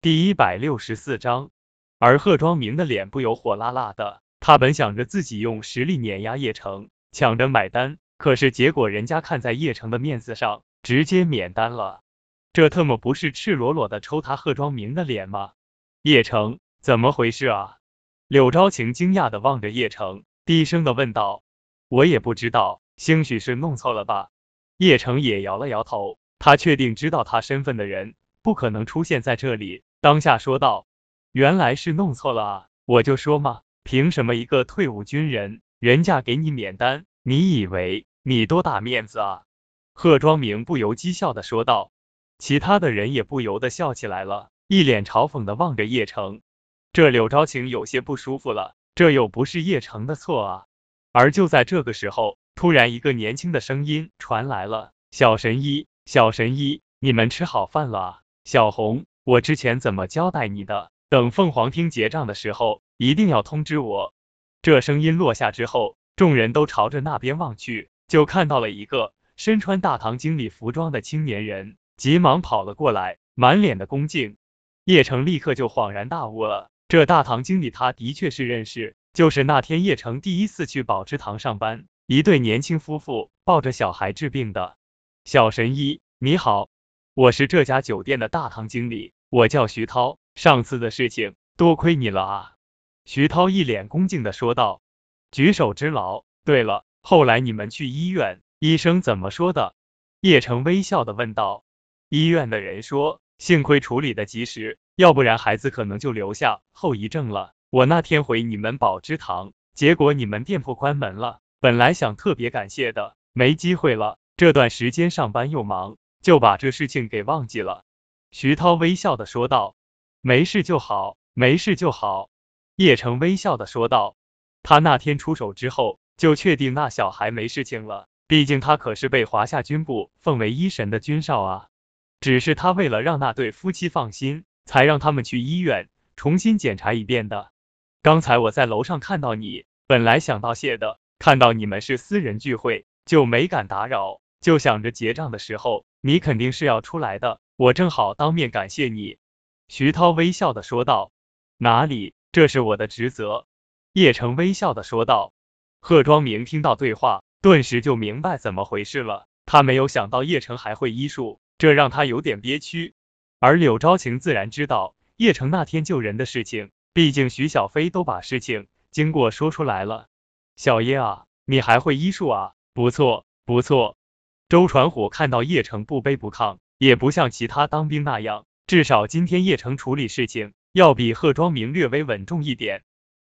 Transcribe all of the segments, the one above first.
第一百六十四章，而贺庄明的脸不由火辣辣的。他本想着自己用实力碾压叶城，抢着买单，可是结果人家看在叶城的面子上，直接免单了。这特么不是赤裸裸的抽他贺庄明的脸吗？叶城，怎么回事啊？柳昭晴惊讶的望着叶城，低声的问道：“我也不知道，兴许是弄错了吧？”叶城也摇了摇头，他确定知道他身份的人不可能出现在这里，当下说道：“原来是弄错了啊！我就说嘛。”凭什么一个退伍军人，人家给你免单？你以为你多大面子啊？贺庄明不由讥笑的说道，其他的人也不由得笑起来了，一脸嘲讽的望着叶城。这柳昭晴有些不舒服了，这又不是叶城的错啊。而就在这个时候，突然一个年轻的声音传来了：“小神医，小神医，你们吃好饭了啊？小红，我之前怎么交代你的？等凤凰厅结账的时候。”一定要通知我。这声音落下之后，众人都朝着那边望去，就看到了一个身穿大堂经理服装的青年人，急忙跑了过来，满脸的恭敬。叶城立刻就恍然大悟了，这大堂经理他的确是认识，就是那天叶城第一次去宝芝堂上班，一对年轻夫妇抱着小孩治病的。小神医，你好，我是这家酒店的大堂经理，我叫徐涛。上次的事情，多亏你了啊。徐涛一脸恭敬的说道：“举手之劳。对了，后来你们去医院，医生怎么说的？”叶城微笑的问道。医院的人说，幸亏处理的及时，要不然孩子可能就留下后遗症了。我那天回你们宝芝堂，结果你们店铺关门了，本来想特别感谢的，没机会了。这段时间上班又忙，就把这事情给忘记了。徐涛微笑的说道：“没事就好，没事就好。”叶城微笑的说道：“他那天出手之后，就确定那小孩没事情了。毕竟他可是被华夏军部奉为医神的军少啊。只是他为了让那对夫妻放心，才让他们去医院重新检查一遍的。刚才我在楼上看到你，本来想道谢的，看到你们是私人聚会，就没敢打扰。就想着结账的时候，你肯定是要出来的，我正好当面感谢你。”徐涛微笑的说道：“哪里？”这是我的职责，叶城微笑的说道。贺庄明听到对话，顿时就明白怎么回事了。他没有想到叶城还会医术，这让他有点憋屈。而柳昭晴自然知道叶城那天救人的事情，毕竟徐小飞都把事情经过说出来了。小叶啊，你还会医术啊？不错，不错。周传虎看到叶城不卑不亢，也不像其他当兵那样，至少今天叶城处理事情。要比贺庄明略微稳重一点。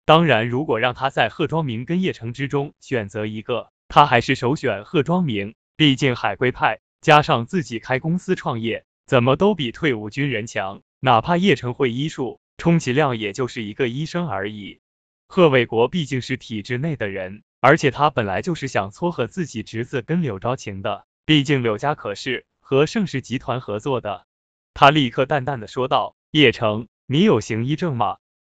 当然，如果让他在贺庄明跟叶城之中选择一个，他还是首选贺庄明。毕竟海归派加上自己开公司创业，怎么都比退伍军人强。哪怕叶城会医术，充其量也就是一个医生而已。贺卫国毕竟是体制内的人，而且他本来就是想撮合自己侄子跟柳昭晴的。毕竟柳家可是和盛世集团合作的。他立刻淡淡的说道：“叶城。”你有行医证吗？